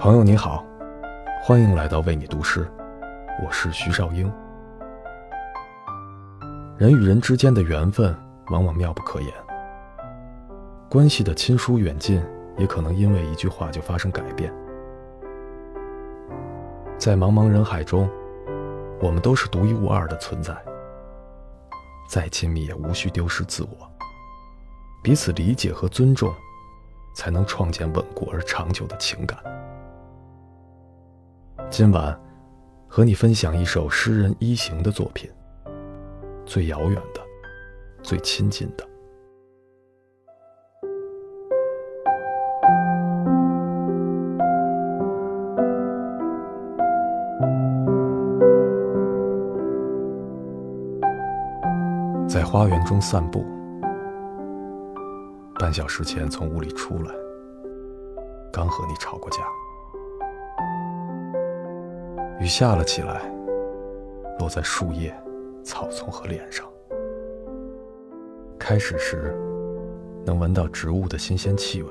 朋友你好，欢迎来到为你读诗，我是徐少英。人与人之间的缘分往往妙不可言，关系的亲疏远近也可能因为一句话就发生改变。在茫茫人海中，我们都是独一无二的存在，再亲密也无需丢失自我，彼此理解和尊重，才能创建稳固而长久的情感。今晚，和你分享一首诗人一行的作品。最遥远的，最亲近的，在花园中散步。半小时前从屋里出来，刚和你吵过架。雨下了起来，落在树叶、草丛和脸上。开始时，能闻到植物的新鲜气味，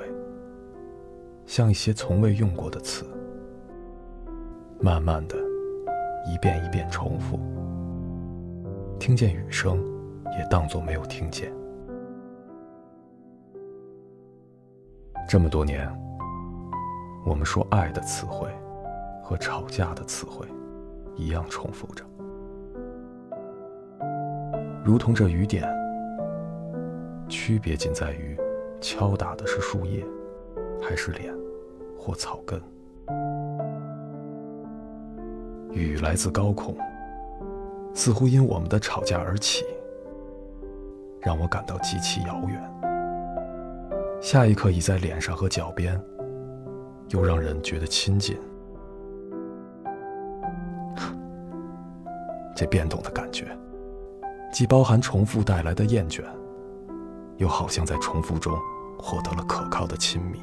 像一些从未用过的词。慢慢的，一遍一遍重复，听见雨声，也当作没有听见。这么多年，我们说爱的词汇。和吵架的词汇一样重复着，如同这雨点，区别仅在于敲打的是树叶，还是脸或草根。雨来自高空，似乎因我们的吵架而起，让我感到极其遥远。下一刻已在脸上和脚边，又让人觉得亲近。这变动的感觉，既包含重复带来的厌倦，又好像在重复中获得了可靠的亲密。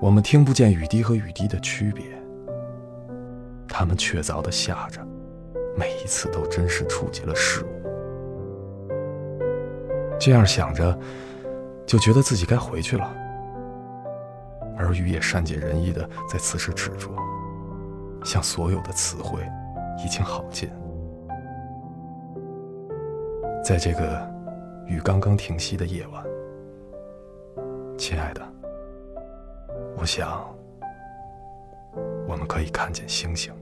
我们听不见雨滴和雨滴的区别，它们确凿的下着，每一次都真实触及了事物。这样想着，就觉得自己该回去了，而雨也善解人意的在此时止住，像所有的词汇。已经好近，在这个雨刚刚停息的夜晚，亲爱的，我想我们可以看见星星。